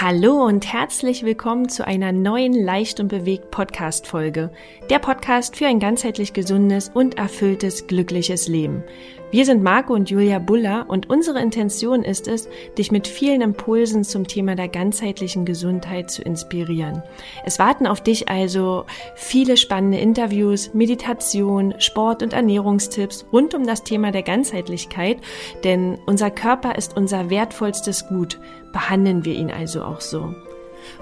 Hallo und herzlich willkommen zu einer neuen Leicht und bewegt Podcast Folge. Der Podcast für ein ganzheitlich gesundes und erfülltes, glückliches Leben. Wir sind Marco und Julia Buller und unsere Intention ist es, dich mit vielen Impulsen zum Thema der ganzheitlichen Gesundheit zu inspirieren. Es warten auf dich also viele spannende Interviews, Meditation, Sport- und Ernährungstipps rund um das Thema der Ganzheitlichkeit, denn unser Körper ist unser wertvollstes Gut behandeln wir ihn also auch so.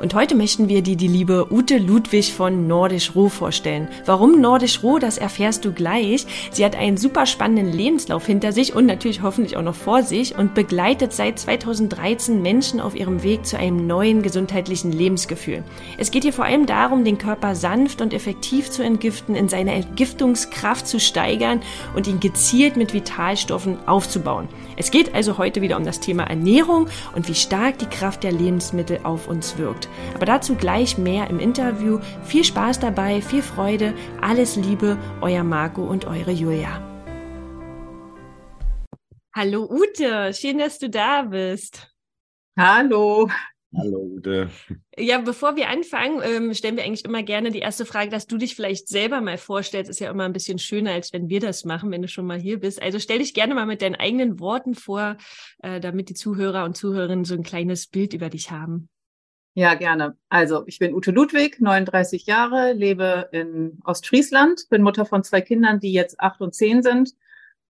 Und heute möchten wir dir die liebe Ute Ludwig von Nordisch Roh vorstellen. Warum Nordisch Roh, das erfährst du gleich. Sie hat einen super spannenden Lebenslauf hinter sich und natürlich hoffentlich auch noch vor sich und begleitet seit 2013 Menschen auf ihrem Weg zu einem neuen gesundheitlichen Lebensgefühl. Es geht hier vor allem darum, den Körper sanft und effektiv zu entgiften, in seiner Entgiftungskraft zu steigern und ihn gezielt mit Vitalstoffen aufzubauen. Es geht also heute wieder um das Thema Ernährung und wie stark die Kraft der Lebensmittel auf uns wirkt. Aber dazu gleich mehr im Interview. Viel Spaß dabei, viel Freude, alles Liebe, euer Marco und eure Julia. Hallo Ute, schön, dass du da bist. Hallo. Hallo Ute. Ja, bevor wir anfangen, ähm, stellen wir eigentlich immer gerne die erste Frage, dass du dich vielleicht selber mal vorstellst. Ist ja immer ein bisschen schöner, als wenn wir das machen, wenn du schon mal hier bist. Also stell dich gerne mal mit deinen eigenen Worten vor, äh, damit die Zuhörer und Zuhörerinnen so ein kleines Bild über dich haben. Ja, gerne. Also, ich bin Ute Ludwig, 39 Jahre, lebe in Ostfriesland, bin Mutter von zwei Kindern, die jetzt acht und zehn sind.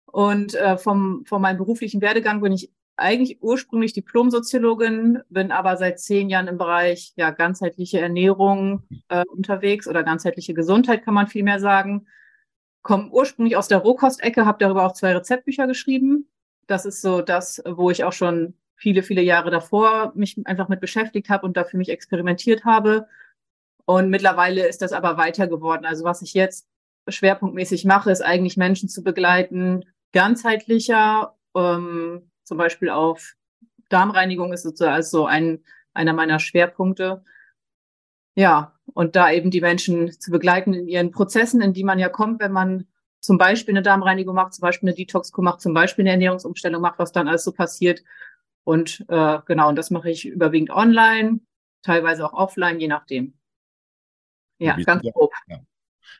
Und äh, vom, von meinem beruflichen Werdegang bin ich eigentlich ursprünglich Diplomsoziologin, bin aber seit zehn Jahren im Bereich ja, ganzheitliche Ernährung äh, unterwegs oder ganzheitliche Gesundheit, kann man vielmehr sagen. Komme ursprünglich aus der Rohkostecke, habe darüber auch zwei Rezeptbücher geschrieben. Das ist so das, wo ich auch schon viele, viele Jahre davor mich einfach mit beschäftigt habe und dafür mich experimentiert habe. Und mittlerweile ist das aber weiter geworden. Also was ich jetzt schwerpunktmäßig mache, ist eigentlich Menschen zu begleiten, ganzheitlicher, ähm, zum Beispiel auf Darmreinigung ist sozusagen also ein, einer meiner Schwerpunkte. Ja, und da eben die Menschen zu begleiten in ihren Prozessen, in die man ja kommt, wenn man zum Beispiel eine Darmreinigung macht, zum Beispiel eine Detox-Kur macht, zum Beispiel eine Ernährungsumstellung macht, was dann alles so passiert. Und äh, genau, und das mache ich überwiegend online, teilweise auch offline, je nachdem. Ja, ganz grob. Ja.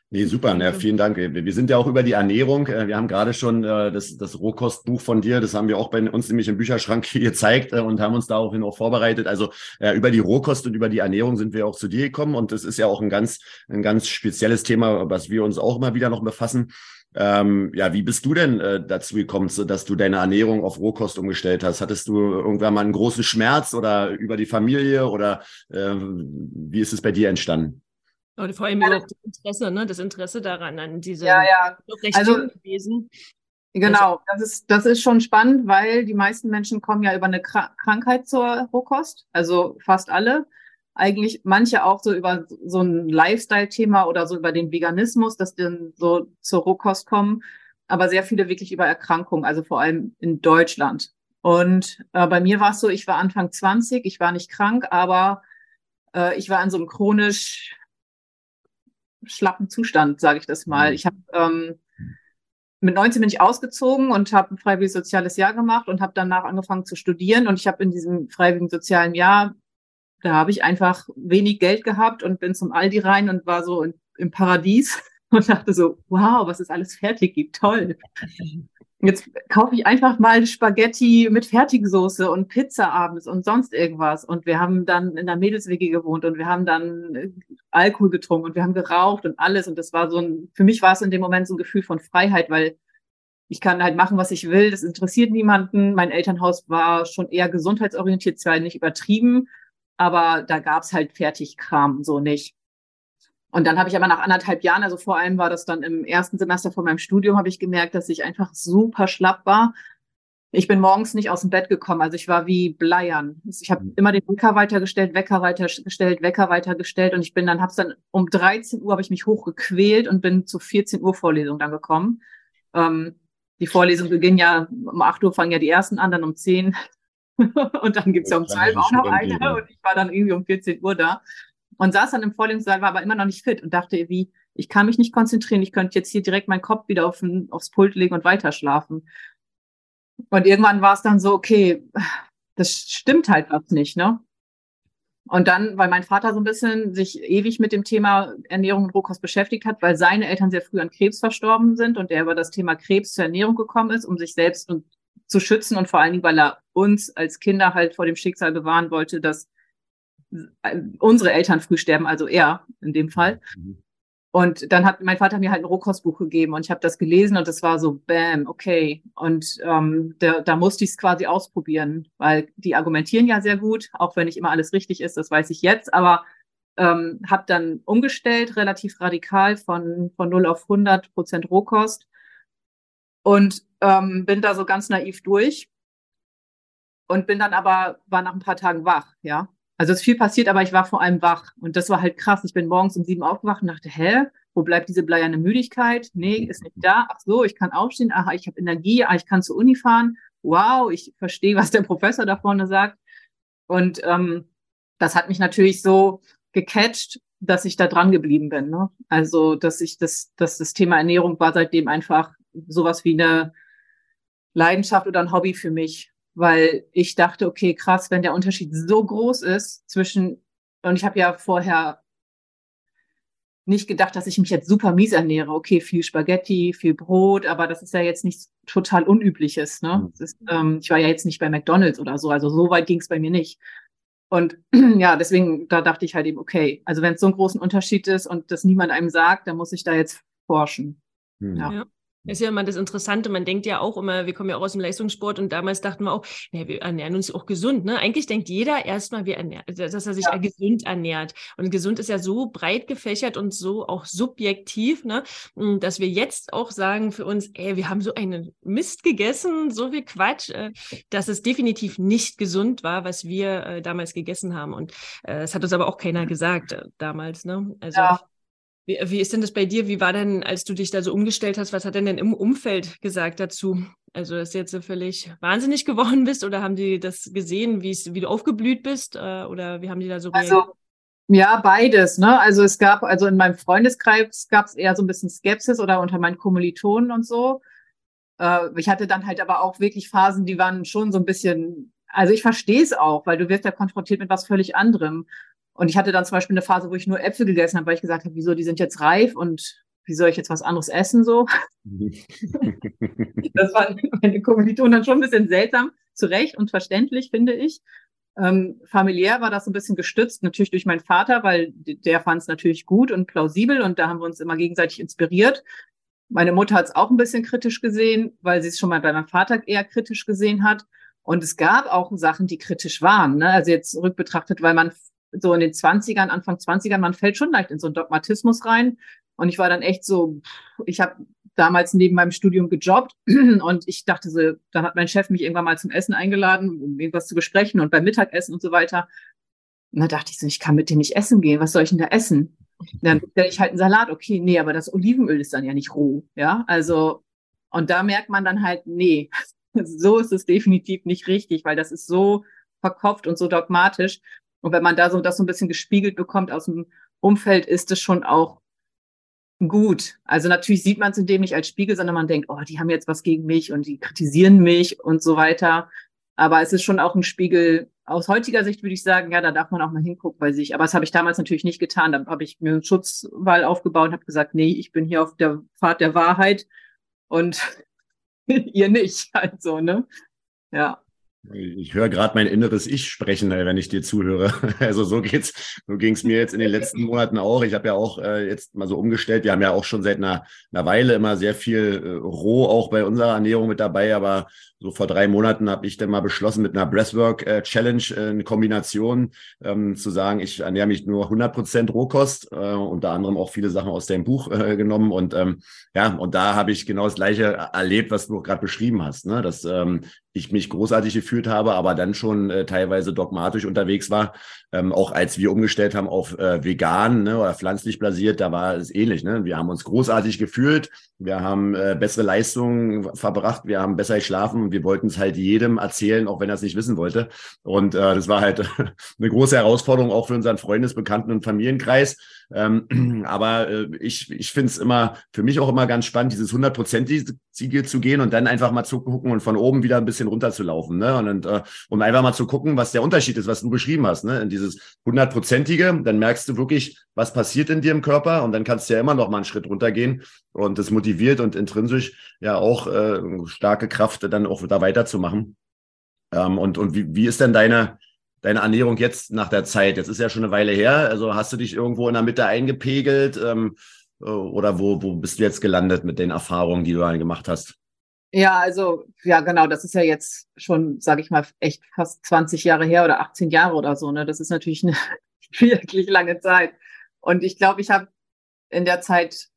Nee, super, ja, vielen Dank. Wir sind ja auch über die Ernährung. Äh, wir haben gerade schon äh, das, das Rohkostbuch von dir, das haben wir auch bei uns nämlich im Bücherschrank gezeigt äh, und haben uns daraufhin auch vorbereitet. Also über die Rohkost und über die Ernährung sind wir auch zu dir gekommen und das ist ja auch ein ganz, ein ganz spezielles Thema, was wir uns auch immer wieder noch befassen. Ähm, ja, wie bist du denn äh, dazu gekommen, dass du deine Ernährung auf Rohkost umgestellt hast? Hattest du irgendwann mal einen großen Schmerz oder über die Familie oder äh, wie ist es bei dir entstanden? Und vor allem ja. das Interesse, ne? das Interesse daran, an diese ja, ja. also, gewesen. Genau, das ist, das ist schon spannend, weil die meisten Menschen kommen ja über eine Krankheit zur Rohkost, also fast alle eigentlich manche auch so über so ein Lifestyle-Thema oder so über den Veganismus, dass die dann so zur Rohkost kommen, aber sehr viele wirklich über Erkrankungen, also vor allem in Deutschland. Und äh, bei mir war es so, ich war Anfang 20, ich war nicht krank, aber äh, ich war in so einem chronisch schlappen Zustand, sage ich das mal. Mhm. Ich habe ähm, mit 19 bin ich ausgezogen und habe ein freiwilliges soziales Jahr gemacht und habe danach angefangen zu studieren. Und ich habe in diesem freiwilligen sozialen Jahr da habe ich einfach wenig Geld gehabt und bin zum Aldi rein und war so in, im Paradies und dachte so, wow, was es alles fertig gibt, toll. Jetzt kaufe ich einfach mal Spaghetti mit Fertigsoße und Pizza abends und sonst irgendwas. Und wir haben dann in der Mädelswege gewohnt und wir haben dann äh, Alkohol getrunken und wir haben geraucht und alles. Und das war so ein, für mich war es in dem Moment so ein Gefühl von Freiheit, weil ich kann halt machen, was ich will. Das interessiert niemanden. Mein Elternhaus war schon eher gesundheitsorientiert, zwar nicht übertrieben, aber da gab's halt Fertigkram so nicht. Und dann habe ich aber nach anderthalb Jahren, also vor allem war das dann im ersten Semester von meinem Studium, habe ich gemerkt, dass ich einfach super schlapp war. Ich bin morgens nicht aus dem Bett gekommen, also ich war wie Bleiern. Ich habe mhm. immer den Wecker weitergestellt, Wecker weitergestellt, Wecker weitergestellt und ich bin dann, hab's dann um 13 Uhr habe ich mich hochgequält und bin zu 14 Uhr Vorlesung dann gekommen. Ähm, die Vorlesungen beginnen ja um 8 Uhr fangen ja die ersten an, dann um 10 und dann gibt's ja um zwei auch noch eine und ich war dann irgendwie um 14 Uhr da und saß dann im Vorlesungssaal, war aber immer noch nicht fit und dachte, wie, ich kann mich nicht konzentrieren, ich könnte jetzt hier direkt meinen Kopf wieder auf den, aufs Pult legen und weiter schlafen. Und irgendwann war es dann so, okay, das stimmt halt was nicht, ne? Und dann, weil mein Vater so ein bisschen sich ewig mit dem Thema Ernährung und Rohkost beschäftigt hat, weil seine Eltern sehr früh an Krebs verstorben sind und er über das Thema Krebs zur Ernährung gekommen ist, um sich selbst zu schützen und vor allen Dingen, weil er uns als Kinder halt vor dem Schicksal bewahren wollte, dass unsere Eltern früh sterben, also er in dem Fall. Mhm. Und dann hat mein Vater mir halt ein Rohkostbuch gegeben und ich habe das gelesen und das war so, bam, okay. Und ähm, da, da musste ich es quasi ausprobieren, weil die argumentieren ja sehr gut, auch wenn nicht immer alles richtig ist, das weiß ich jetzt, aber ähm, habe dann umgestellt, relativ radikal von, von 0 auf 100 Prozent Rohkost und ähm, bin da so ganz naiv durch und bin dann aber, war nach ein paar Tagen wach, ja. Also es ist viel passiert, aber ich war vor allem wach. Und das war halt krass. Ich bin morgens um sieben aufgewacht und dachte, hä, wo bleibt diese bleierne Müdigkeit? Nee, ist nicht da. Ach so, ich kann aufstehen. Aha, ich habe Energie. Ah, ich kann zur Uni fahren. Wow, ich verstehe, was der Professor da vorne sagt. Und ähm, das hat mich natürlich so gecatcht, dass ich da dran geblieben bin. Ne? Also, dass ich das, dass das Thema Ernährung war seitdem einfach sowas wie eine Leidenschaft oder ein Hobby für mich weil ich dachte, okay, krass, wenn der Unterschied so groß ist zwischen, und ich habe ja vorher nicht gedacht, dass ich mich jetzt super mies ernähre. Okay, viel Spaghetti, viel Brot, aber das ist ja jetzt nichts total Unübliches. Ne? Mhm. Ist, ähm, ich war ja jetzt nicht bei McDonalds oder so, also so weit ging es bei mir nicht. Und ja, deswegen, da dachte ich halt eben, okay, also wenn es so einen großen Unterschied ist und das niemand einem sagt, dann muss ich da jetzt forschen. Mhm. Ja. Das ist ja immer das Interessante. Man denkt ja auch immer, wir kommen ja auch aus dem Leistungssport und damals dachten wir auch, naja, wir ernähren uns auch gesund. Ne? Eigentlich denkt jeder erstmal, wir ernähren, dass er sich ja. gesund ernährt. Und gesund ist ja so breit gefächert und so auch subjektiv, ne? Dass wir jetzt auch sagen für uns, ey, wir haben so einen Mist gegessen, so viel Quatsch, äh, dass es definitiv nicht gesund war, was wir äh, damals gegessen haben. Und äh, das hat uns aber auch keiner gesagt damals. Ne? Also ja. Wie, wie ist denn das bei dir? Wie war denn, als du dich da so umgestellt hast, was hat denn denn im Umfeld gesagt dazu? Also, dass du jetzt so völlig wahnsinnig geworden bist oder haben die das gesehen, wie du aufgeblüht bist? Äh, oder wie haben die da so reagiert? Also, ja, beides. Ne? Also es gab, also in meinem Freundeskreis gab es eher so ein bisschen Skepsis oder unter meinen Kommilitonen und so. Äh, ich hatte dann halt aber auch wirklich Phasen, die waren schon so ein bisschen, also ich verstehe es auch, weil du wirst ja konfrontiert mit was völlig anderem. Und ich hatte dann zum Beispiel eine Phase, wo ich nur Äpfel gegessen habe, weil ich gesagt habe, wieso, die sind jetzt reif und wie soll ich jetzt was anderes essen so? das war meine Kommilitonen dann schon ein bisschen seltsam, zu Recht und verständlich, finde ich. Ähm, familiär war das ein bisschen gestützt, natürlich durch meinen Vater, weil der fand es natürlich gut und plausibel und da haben wir uns immer gegenseitig inspiriert. Meine Mutter hat es auch ein bisschen kritisch gesehen, weil sie es schon mal bei meinem Vater eher kritisch gesehen hat. Und es gab auch Sachen, die kritisch waren. Ne? Also jetzt rückbetrachtet, weil man so in den 20ern, Anfang 20ern, man fällt schon leicht in so einen Dogmatismus rein. Und ich war dann echt so, ich habe damals neben meinem Studium gejobbt und ich dachte so, dann hat mein Chef mich irgendwann mal zum Essen eingeladen, um irgendwas zu besprechen und beim Mittagessen und so weiter. Und da dachte ich so, ich kann mit dem nicht essen gehen, was soll ich denn da essen? Dann stelle ich halt einen Salat, okay, nee, aber das Olivenöl ist dann ja nicht roh, ja, also, und da merkt man dann halt, nee, so ist es definitiv nicht richtig, weil das ist so verkopft und so dogmatisch. Und wenn man da so das so ein bisschen gespiegelt bekommt aus dem Umfeld, ist es schon auch gut. Also natürlich sieht man es in dem nicht als Spiegel, sondern man denkt, oh, die haben jetzt was gegen mich und die kritisieren mich und so weiter. Aber es ist schon auch ein Spiegel. Aus heutiger Sicht würde ich sagen, ja, da darf man auch mal hingucken bei sich. Aber das habe ich damals natürlich nicht getan. Da habe ich mir einen Schutzwall aufgebaut und habe gesagt, nee, ich bin hier auf der Pfad der Wahrheit und ihr nicht. Also, ne? Ja. Ich höre gerade mein inneres Ich sprechen, äh, wenn ich dir zuhöre. Also so geht's, so ging es mir jetzt in den letzten Monaten auch. Ich habe ja auch äh, jetzt mal so umgestellt. Wir haben ja auch schon seit einer, einer Weile immer sehr viel äh, roh auch bei unserer Ernährung mit dabei, aber so vor drei Monaten habe ich dann mal beschlossen, mit einer Breathwork äh, Challenge äh, eine Kombination ähm, zu sagen, ich ernähre mich nur 100 Prozent Rohkost, äh, unter anderem auch viele Sachen aus deinem Buch äh, genommen und ähm, ja, und da habe ich genau das Gleiche erlebt, was du gerade beschrieben hast, ne? dass ähm, ich mich großartig gefühlt habe, aber dann schon äh, teilweise dogmatisch unterwegs war. Ähm, auch als wir umgestellt haben auf äh, vegan ne, oder pflanzlich basiert, da war es ähnlich. Ne? Wir haben uns großartig gefühlt, wir haben äh, bessere Leistungen verbracht, wir haben besser geschlafen und wir wollten es halt jedem erzählen, auch wenn er es nicht wissen wollte. Und äh, das war halt eine große Herausforderung auch für unseren Freundes-, Bekannten- und Familienkreis. Ähm, aber äh, ich, ich finde es immer, für mich auch immer ganz spannend, dieses hundertprozentige zu gehen und dann einfach mal zu gucken und von oben wieder ein bisschen runter zu laufen. Ne? Und, und äh, um einfach mal zu gucken, was der Unterschied ist, was du beschrieben hast. Ne? In dieses hundertprozentige, dann merkst du wirklich, was passiert in dir im Körper und dann kannst du ja immer noch mal einen Schritt runtergehen und das motiviert und intrinsisch ja auch äh, starke Kraft, dann auch da weiterzumachen. Ähm, und und wie, wie ist denn deine, deine Ernährung jetzt nach der Zeit? Jetzt ist ja schon eine Weile her. Also hast du dich irgendwo in der Mitte eingepegelt ähm, äh, oder wo, wo bist du jetzt gelandet mit den Erfahrungen, die du dann gemacht hast? Ja, also, ja, genau, das ist ja jetzt schon, sage ich mal, echt fast 20 Jahre her oder 18 Jahre oder so. Ne? Das ist natürlich eine wirklich lange Zeit. Und ich glaube, ich habe in der Zeit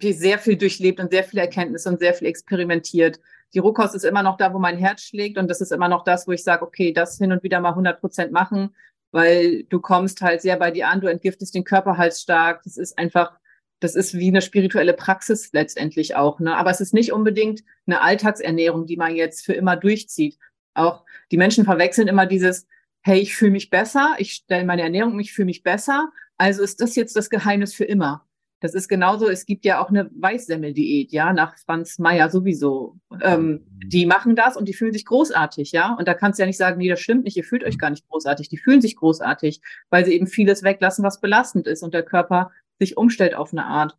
sehr viel durchlebt und sehr viel Erkenntnis und sehr viel experimentiert die Rohkost ist immer noch da, wo mein Herz schlägt und das ist immer noch das, wo ich sage, okay, das hin und wieder mal 100 Prozent machen, weil du kommst halt sehr bei dir an, du entgiftest den Körper halt stark. Das ist einfach, das ist wie eine spirituelle Praxis letztendlich auch. Ne? Aber es ist nicht unbedingt eine Alltagsernährung, die man jetzt für immer durchzieht. Auch die Menschen verwechseln immer dieses, hey, ich fühle mich besser, ich stelle meine Ernährung, ich fühle mich besser. Also ist das jetzt das Geheimnis für immer. Das ist genauso, es gibt ja auch eine Weißsemmel-Diät, ja, nach Franz Meyer sowieso. Ähm, mhm. die machen das und die fühlen sich großartig, ja. Und da kannst du ja nicht sagen, nee, das stimmt nicht, ihr fühlt euch gar nicht großartig. Die fühlen sich großartig, weil sie eben vieles weglassen, was belastend ist und der Körper sich umstellt auf eine Art.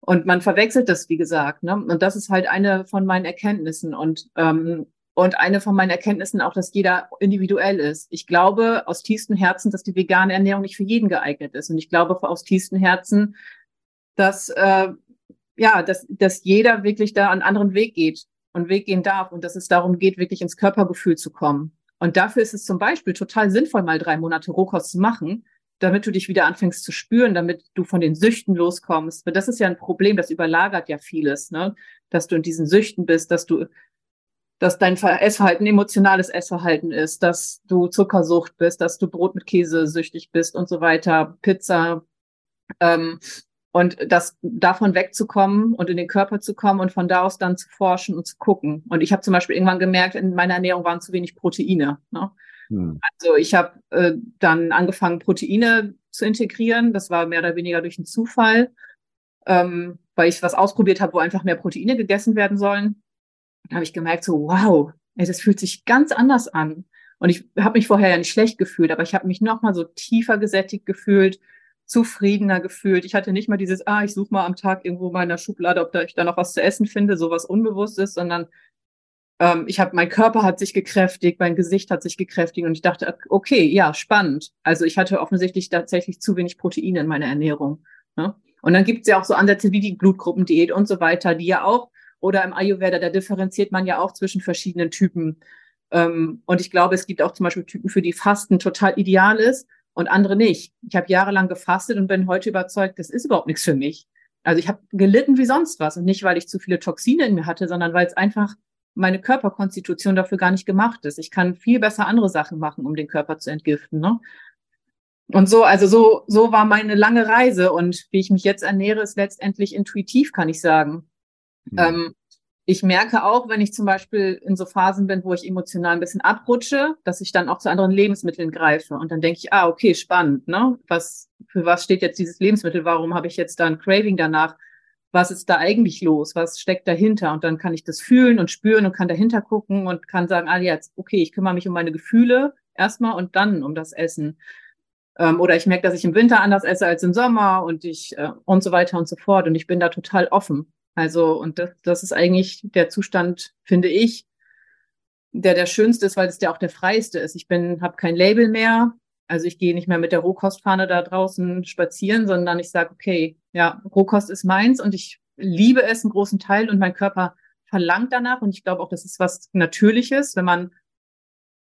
Und man verwechselt das, wie gesagt, ne? Und das ist halt eine von meinen Erkenntnissen. Und ähm, und eine von meinen Erkenntnissen auch, dass jeder individuell ist. Ich glaube aus tiefstem Herzen, dass die vegane Ernährung nicht für jeden geeignet ist. Und ich glaube aus tiefstem Herzen, dass, äh, ja, dass, dass jeder wirklich da einen anderen Weg geht und Weg gehen darf und dass es darum geht, wirklich ins Körpergefühl zu kommen. Und dafür ist es zum Beispiel total sinnvoll, mal drei Monate Rohkost zu machen, damit du dich wieder anfängst zu spüren, damit du von den Süchten loskommst. Weil das ist ja ein Problem, das überlagert ja vieles, ne? Dass du in diesen Süchten bist, dass du, dass dein Essverhalten emotionales Essverhalten ist, dass du Zuckersucht bist, dass du Brot mit Käse süchtig bist und so weiter, Pizza. Ähm, und das davon wegzukommen und in den Körper zu kommen und von da aus dann zu forschen und zu gucken. Und ich habe zum Beispiel irgendwann gemerkt, in meiner Ernährung waren zu wenig Proteine. Ne? Hm. Also ich habe äh, dann angefangen, Proteine zu integrieren. Das war mehr oder weniger durch einen Zufall, ähm, weil ich was ausprobiert habe, wo einfach mehr Proteine gegessen werden sollen. Da habe ich gemerkt, so wow, ey, das fühlt sich ganz anders an. Und ich habe mich vorher ja nicht schlecht gefühlt, aber ich habe mich noch mal so tiefer gesättigt gefühlt zufriedener gefühlt. Ich hatte nicht mal dieses, ah, ich suche mal am Tag irgendwo in meiner Schublade, ob da ich da noch was zu essen finde, sowas Unbewusstes, sondern ähm, ich habe, mein Körper hat sich gekräftigt, mein Gesicht hat sich gekräftigt und ich dachte, okay, ja, spannend. Also ich hatte offensichtlich tatsächlich zu wenig Proteine in meiner Ernährung. Ne? Und dann gibt es ja auch so Ansätze wie die Blutgruppendiät und so weiter, die ja auch, oder im Ayurveda, da differenziert man ja auch zwischen verschiedenen Typen. Ähm, und ich glaube, es gibt auch zum Beispiel Typen, für die Fasten total ideal ist und andere nicht. Ich habe jahrelang gefastet und bin heute überzeugt, das ist überhaupt nichts für mich. Also ich habe gelitten wie sonst was und nicht, weil ich zu viele Toxine in mir hatte, sondern weil es einfach meine Körperkonstitution dafür gar nicht gemacht ist. Ich kann viel besser andere Sachen machen, um den Körper zu entgiften. Ne? Und so, also so, so war meine lange Reise und wie ich mich jetzt ernähre, ist letztendlich intuitiv, kann ich sagen. Mhm. Ähm, ich merke auch, wenn ich zum Beispiel in so Phasen bin, wo ich emotional ein bisschen abrutsche, dass ich dann auch zu anderen Lebensmitteln greife. Und dann denke ich, ah, okay, spannend, ne? Was, für was steht jetzt dieses Lebensmittel? Warum habe ich jetzt da ein Craving danach? Was ist da eigentlich los? Was steckt dahinter? Und dann kann ich das fühlen und spüren und kann dahinter gucken und kann sagen, ah, jetzt, okay, ich kümmere mich um meine Gefühle erstmal und dann um das Essen. Ähm, oder ich merke, dass ich im Winter anders esse als im Sommer und ich äh, und so weiter und so fort. Und ich bin da total offen. Also, und das, das ist eigentlich der Zustand, finde ich, der der schönste ist, weil es der auch der freiste ist. Ich bin, habe kein Label mehr. Also ich gehe nicht mehr mit der Rohkostfahne da draußen spazieren, sondern ich sage, okay, ja, Rohkost ist meins und ich liebe es einen großen Teil und mein Körper verlangt danach. Und ich glaube auch, das ist was Natürliches, wenn man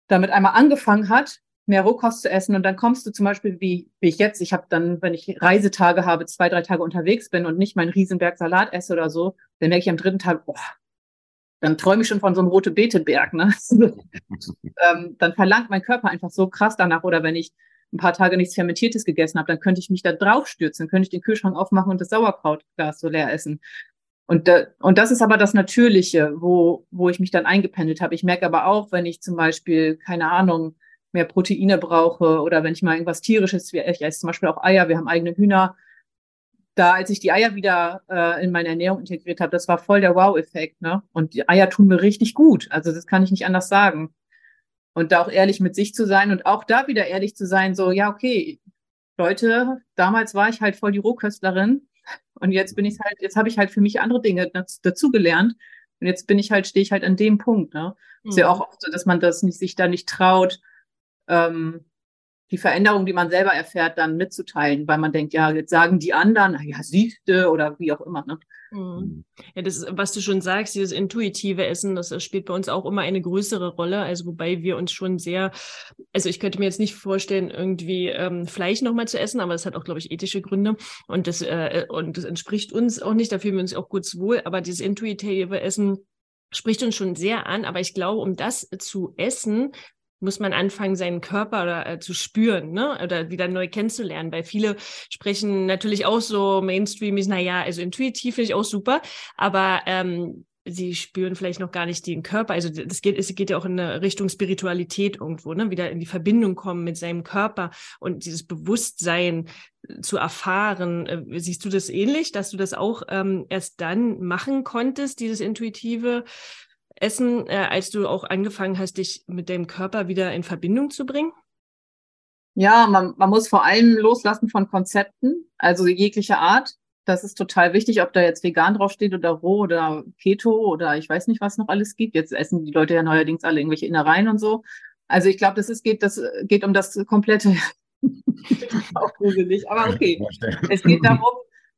damit einmal angefangen hat, mehr Rohkost zu essen und dann kommst du zum Beispiel wie, wie ich jetzt, ich habe dann, wenn ich Reisetage habe, zwei, drei Tage unterwegs bin und nicht meinen Riesenberg Salat esse oder so, dann merke ich am dritten Tag, boah, dann träume ich schon von so einem rote Beeteberg, ne? ähm, dann verlangt mein Körper einfach so krass danach oder wenn ich ein paar Tage nichts Fermentiertes gegessen habe, dann könnte ich mich da drauf stürzen, könnte ich den Kühlschrank aufmachen und das Sauerkrautglas so leer essen. Und, da, und das ist aber das Natürliche, wo, wo ich mich dann eingependelt habe. Ich merke aber auch, wenn ich zum Beispiel, keine Ahnung, mehr Proteine brauche oder wenn ich mal irgendwas tierisches, ich esse zum Beispiel auch Eier, wir haben eigene Hühner. Da, als ich die Eier wieder äh, in meine Ernährung integriert habe, das war voll der Wow-Effekt, ne? Und die Eier tun mir richtig gut. Also das kann ich nicht anders sagen. Und da auch ehrlich mit sich zu sein und auch da wieder ehrlich zu sein, so, ja, okay, Leute, damals war ich halt voll die Rohköstlerin und jetzt bin ich halt, jetzt habe ich halt für mich andere Dinge dazu gelernt. Und jetzt bin ich halt, stehe ich halt an dem Punkt. Ne? Mhm. Ist ja auch oft so, dass man das nicht, sich da nicht traut, ähm, die Veränderung, die man selber erfährt, dann mitzuteilen, weil man denkt, ja, jetzt sagen die anderen, ja, siehste oder wie auch immer. Ne? Mhm. Ja, das, was du schon sagst, dieses intuitive Essen, das, das spielt bei uns auch immer eine größere Rolle. Also wobei wir uns schon sehr, also ich könnte mir jetzt nicht vorstellen, irgendwie ähm, Fleisch nochmal zu essen, aber das hat auch, glaube ich, ethische Gründe und das äh, und das entspricht uns auch nicht. Da fühlen wir uns auch gut wohl. Aber dieses intuitive Essen spricht uns schon sehr an. Aber ich glaube, um das zu essen, muss man anfangen, seinen Körper oder, äh, zu spüren, ne? Oder wieder neu kennenzulernen. Weil viele sprechen natürlich auch so mainstreamig, naja, also intuitiv finde ich auch super, aber ähm, sie spüren vielleicht noch gar nicht den Körper. Also das geht, es geht ja auch in eine Richtung Spiritualität irgendwo, ne? Wieder in die Verbindung kommen mit seinem Körper und dieses Bewusstsein zu erfahren. Äh, siehst du das ähnlich, dass du das auch ähm, erst dann machen konntest, dieses intuitive Essen, äh, als du auch angefangen hast, dich mit deinem Körper wieder in Verbindung zu bringen? Ja, man, man muss vor allem loslassen von Konzepten, also jeglicher Art. Das ist total wichtig, ob da jetzt vegan draufsteht oder roh oder Keto oder ich weiß nicht, was noch alles gibt. Jetzt essen die Leute ja neuerdings alle irgendwelche Innereien und so. Also ich glaube, das ist, geht, das geht um das komplette auch gruselig, aber okay. Es geht darum,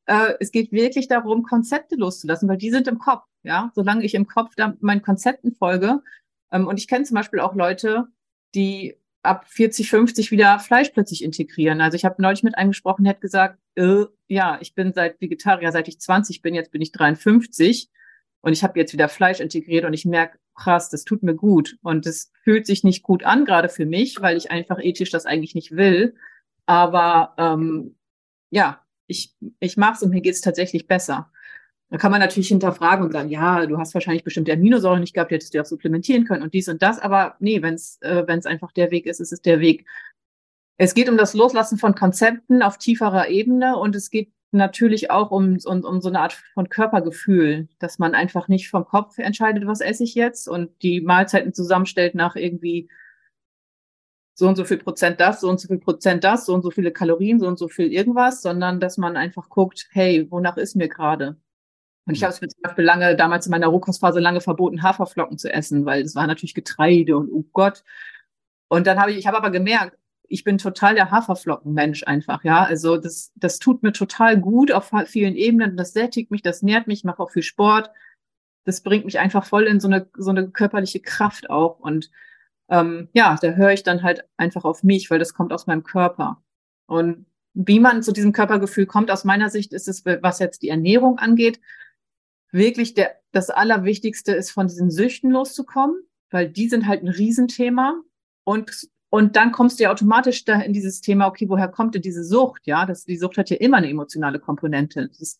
äh, es geht wirklich darum, Konzepte loszulassen, weil die sind im Kopf. Ja, solange ich im Kopf da meinen Konzepten folge. Ähm, und ich kenne zum Beispiel auch Leute, die ab 40, 50 wieder Fleisch plötzlich integrieren. Also ich habe neulich mit einem gesprochen, der hat gesagt, äh, ja, ich bin seit Vegetarier, seit ich 20 bin, jetzt bin ich 53 und ich habe jetzt wieder Fleisch integriert und ich merke, krass, das tut mir gut und es fühlt sich nicht gut an, gerade für mich, weil ich einfach ethisch das eigentlich nicht will. Aber ähm, ja, ich, ich mache es und mir geht es tatsächlich besser. Da kann man natürlich hinterfragen und sagen, ja, du hast wahrscheinlich bestimmte Aminosäuren nicht gehabt, die hättest du auch supplementieren können und dies und das. Aber nee, wenn es äh, wenn's einfach der Weg ist, ist es der Weg. Es geht um das Loslassen von Konzepten auf tieferer Ebene und es geht natürlich auch um, um, um so eine Art von Körpergefühl, dass man einfach nicht vom Kopf entscheidet, was esse ich jetzt und die Mahlzeiten zusammenstellt nach irgendwie so und so viel Prozent das, so und so viel Prozent das, so und so viele Kalorien, so und so viel irgendwas, sondern dass man einfach guckt, hey, wonach ist mir gerade? Und ich habe es mir zum Beispiel lange, damals in meiner Rohkostphase lange verboten, Haferflocken zu essen, weil es war natürlich Getreide und oh Gott. Und dann habe ich, ich habe aber gemerkt, ich bin total der Haferflockenmensch einfach, ja. Also das, das tut mir total gut auf vielen Ebenen. Das sättigt mich, das nährt mich, ich mache auch viel Sport. Das bringt mich einfach voll in so eine, so eine körperliche Kraft auch. Und ähm, ja, da höre ich dann halt einfach auf mich, weil das kommt aus meinem Körper. Und wie man zu diesem Körpergefühl kommt, aus meiner Sicht ist es, was jetzt die Ernährung angeht, wirklich der, das Allerwichtigste ist, von diesen Süchten loszukommen, weil die sind halt ein Riesenthema. Und, und dann kommst du ja automatisch da in dieses Thema, okay, woher kommt denn diese Sucht? Ja, das, die Sucht hat ja immer eine emotionale Komponente. Das ist,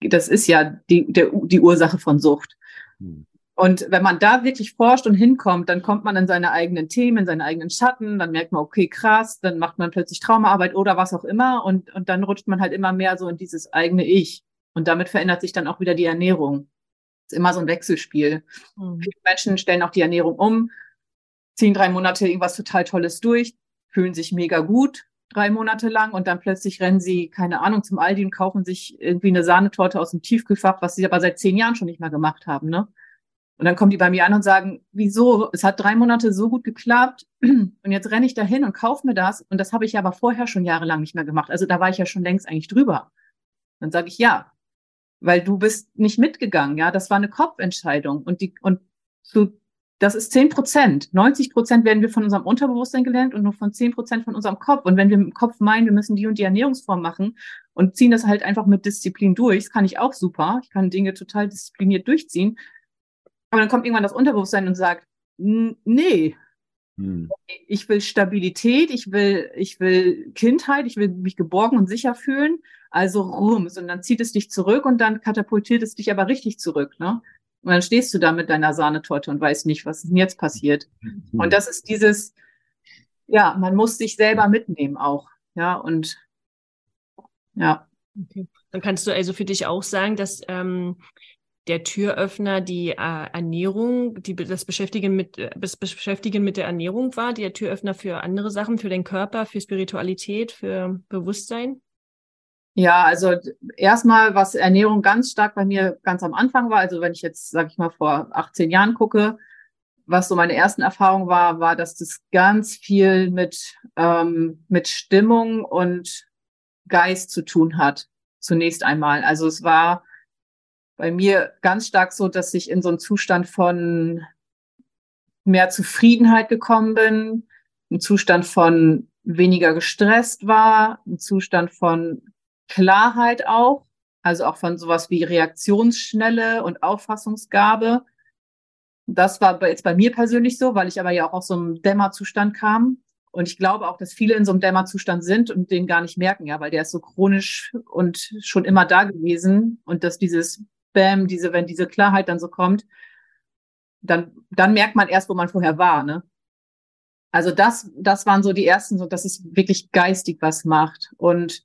das ist ja die, der, die Ursache von Sucht. Hm. Und wenn man da wirklich forscht und hinkommt, dann kommt man in seine eigenen Themen, in seine eigenen Schatten, dann merkt man, okay, krass, dann macht man plötzlich Traumaarbeit oder was auch immer und, und dann rutscht man halt immer mehr so in dieses eigene Ich. Und damit verändert sich dann auch wieder die Ernährung. ist immer so ein Wechselspiel. Mhm. Viele Menschen stellen auch die Ernährung um, ziehen drei Monate irgendwas total Tolles durch, fühlen sich mega gut, drei Monate lang und dann plötzlich rennen sie, keine Ahnung, zum Aldi und kaufen sich irgendwie eine Sahnetorte aus dem Tiefkühlfach, was sie aber seit zehn Jahren schon nicht mehr gemacht haben, ne? Und dann kommen die bei mir an und sagen, wieso? Es hat drei Monate so gut geklappt und jetzt renne ich dahin und kaufe mir das. Und das habe ich aber vorher schon jahrelang nicht mehr gemacht. Also da war ich ja schon längst eigentlich drüber. Dann sage ich ja, weil du bist nicht mitgegangen. Ja, das war eine Kopfentscheidung und die und so das ist zehn Prozent. 90 Prozent werden wir von unserem Unterbewusstsein gelernt und nur von zehn Prozent von unserem Kopf. Und wenn wir im Kopf meinen, wir müssen die und die Ernährungsform machen und ziehen das halt einfach mit Disziplin durch, das kann ich auch super. Ich kann Dinge total diszipliniert durchziehen. Aber dann kommt irgendwann das Unterbewusstsein und sagt, nee, hm. ich will Stabilität, ich will, ich will Kindheit, ich will mich geborgen und sicher fühlen. Also rums. Und dann zieht es dich zurück und dann katapultiert es dich aber richtig zurück, ne? Und dann stehst du da mit deiner Sahnetorte und weißt nicht, was ist denn jetzt passiert. Hm. Und das ist dieses, ja, man muss sich selber mitnehmen auch. Ja, und ja. Okay. Dann kannst du also für dich auch sagen, dass ähm, der Türöffner die äh, Ernährung, die, das, Beschäftigen mit, äh, das Beschäftigen mit der Ernährung war, der Türöffner für andere Sachen, für den Körper, für Spiritualität, für Bewusstsein? Ja, also erstmal, was Ernährung ganz stark bei mir ganz am Anfang war, also wenn ich jetzt, sag ich mal, vor 18 Jahren gucke, was so meine ersten Erfahrungen war, war, dass das ganz viel mit, ähm, mit Stimmung und Geist zu tun hat. Zunächst einmal. Also es war bei mir ganz stark so, dass ich in so einen Zustand von mehr Zufriedenheit gekommen bin, ein Zustand von weniger gestresst war, ein Zustand von Klarheit auch, also auch von sowas wie Reaktionsschnelle und Auffassungsgabe. Das war jetzt bei mir persönlich so, weil ich aber ja auch aus so einem Dämmerzustand kam. Und ich glaube auch, dass viele in so einem Dämmerzustand sind und den gar nicht merken, ja, weil der ist so chronisch und schon immer da gewesen. Und dass dieses Bam, diese, wenn diese Klarheit dann so kommt, dann, dann merkt man erst, wo man vorher war, ne? Also das, das waren so die ersten, so dass es wirklich geistig was macht. Und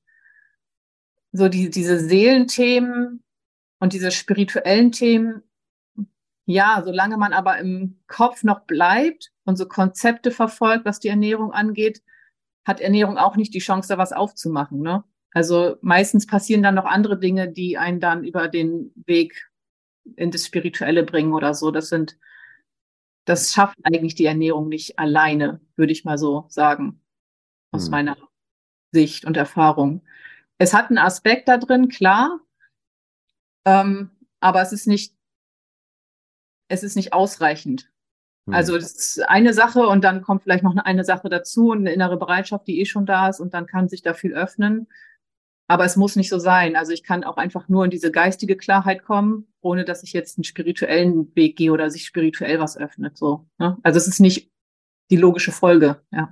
so die, diese Seelenthemen und diese spirituellen Themen, ja, solange man aber im Kopf noch bleibt und so Konzepte verfolgt, was die Ernährung angeht, hat Ernährung auch nicht die Chance, da was aufzumachen. Ne? Also meistens passieren dann noch andere Dinge, die einen dann über den Weg in das Spirituelle bringen oder so. Das sind, das schafft eigentlich die Ernährung nicht alleine, würde ich mal so sagen, aus hm. meiner Sicht und Erfahrung. Es hat einen Aspekt da drin, klar, ähm, aber es ist nicht, es ist nicht ausreichend. Hm. Also das ist eine Sache und dann kommt vielleicht noch eine Sache dazu, eine innere Bereitschaft, die eh schon da ist und dann kann sich da viel öffnen. Aber es muss nicht so sein. Also ich kann auch einfach nur in diese geistige Klarheit kommen, ohne dass ich jetzt einen spirituellen Weg gehe oder sich spirituell was öffnet. So. Ne? Also es ist nicht die logische Folge. Ja.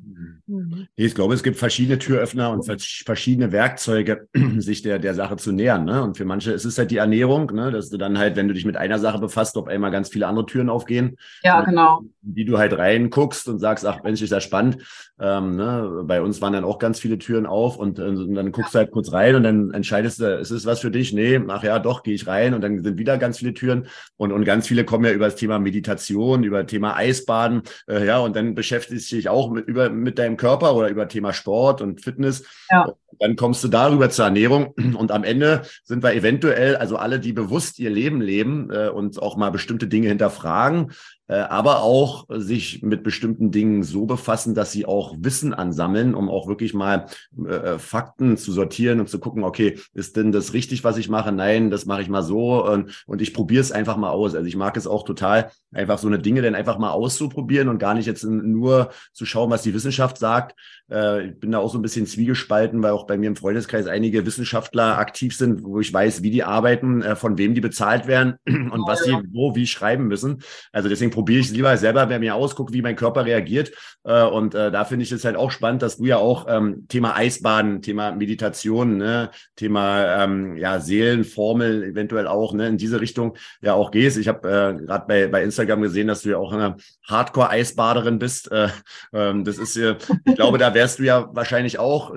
Mhm. Ich glaube, es gibt verschiedene Türöffner und verschiedene Werkzeuge, sich der, der Sache zu nähern. Ne? Und für manche ist es halt die Ernährung, ne? dass du dann halt, wenn du dich mit einer Sache befasst, auf einmal ganz viele andere Türen aufgehen. Ja, genau. Die du halt reinguckst und sagst, ach Mensch, ist das spannend. Ähm, ne? Bei uns waren dann auch ganz viele Türen auf und, äh, und dann guckst ja. du halt kurz rein und dann entscheidest du, ist es was für dich? Nee, ach ja, doch, gehe ich rein und dann sind wieder ganz viele Türen und, und ganz viele kommen ja über das Thema Meditation, über das Thema Eisbaden, äh, ja, und dann beschäftigst du dich auch mit, über, mit deinem Körper oder über Thema Sport und Fitness. Ja. Dann kommst du darüber zur Ernährung und am Ende sind wir eventuell, also alle, die bewusst ihr Leben leben äh, und auch mal bestimmte Dinge hinterfragen, aber auch sich mit bestimmten Dingen so befassen, dass sie auch Wissen ansammeln, um auch wirklich mal äh, Fakten zu sortieren und zu gucken, okay, ist denn das richtig, was ich mache? Nein, das mache ich mal so und, und ich probiere es einfach mal aus. Also ich mag es auch total, einfach so eine Dinge dann einfach mal auszuprobieren und gar nicht jetzt nur zu schauen, was die Wissenschaft sagt. Äh, ich bin da auch so ein bisschen zwiegespalten, weil auch bei mir im Freundeskreis einige Wissenschaftler aktiv sind, wo ich weiß, wie die arbeiten, äh, von wem die bezahlt werden und was sie wo wie schreiben müssen. Also deswegen probiere ich es lieber selber bei mir aus, gucke, wie mein Körper reagiert. Äh, und äh, da finde ich es halt auch spannend, dass du ja auch ähm, Thema Eisbaden, Thema Meditation, ne, Thema ähm, ja, Seelenformel eventuell auch ne, in diese Richtung ja auch gehst. Ich habe äh, gerade bei, bei Instagram gesehen, dass du ja auch eine Hardcore-Eisbaderin bist. Äh, ähm, das ist, äh, ich glaube, da wärst du ja wahrscheinlich auch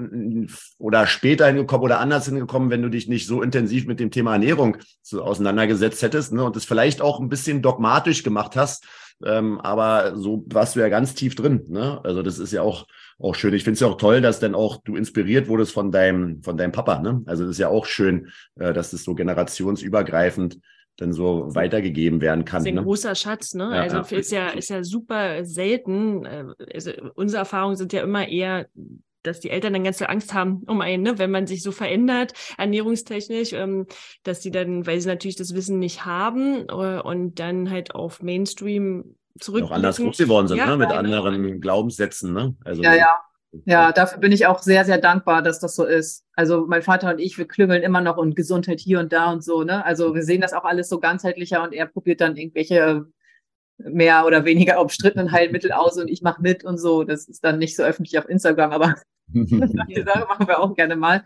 oder später hingekommen oder anders hingekommen, wenn du dich nicht so intensiv mit dem Thema Ernährung so auseinandergesetzt hättest ne, und das vielleicht auch ein bisschen dogmatisch gemacht hast ähm, aber so warst du ja ganz tief drin. Ne? Also das ist ja auch, auch schön. Ich finde es ja auch toll, dass dann auch du inspiriert wurdest von deinem, von deinem Papa. Ne? Also das ist ja auch schön, äh, dass das so generationsübergreifend dann so weitergegeben werden kann. Das ist ein ne? großer Schatz, ne? Ja, also ja. ist ja ist ja super selten. Äh, also unsere Erfahrungen sind ja immer eher dass die Eltern dann ganz viel Angst haben um einen, ne? wenn man sich so verändert, ernährungstechnisch, ähm, dass sie dann, weil sie natürlich das Wissen nicht haben äh, und dann halt auf Mainstream zurück. Auch anders groß geworden sind, ja, ne? mit genau. anderen Glaubenssätzen. Ne? Also, ja, ja. Ja, dafür bin ich auch sehr, sehr dankbar, dass das so ist. Also mein Vater und ich, wir klüngeln immer noch und Gesundheit hier und da und so. Ne? Also wir sehen das auch alles so ganzheitlicher und er probiert dann irgendwelche mehr oder weniger umstrittenen Heilmittel aus und ich mache mit und so. Das ist dann nicht so öffentlich auf Instagram, aber die Sache machen wir auch gerne mal.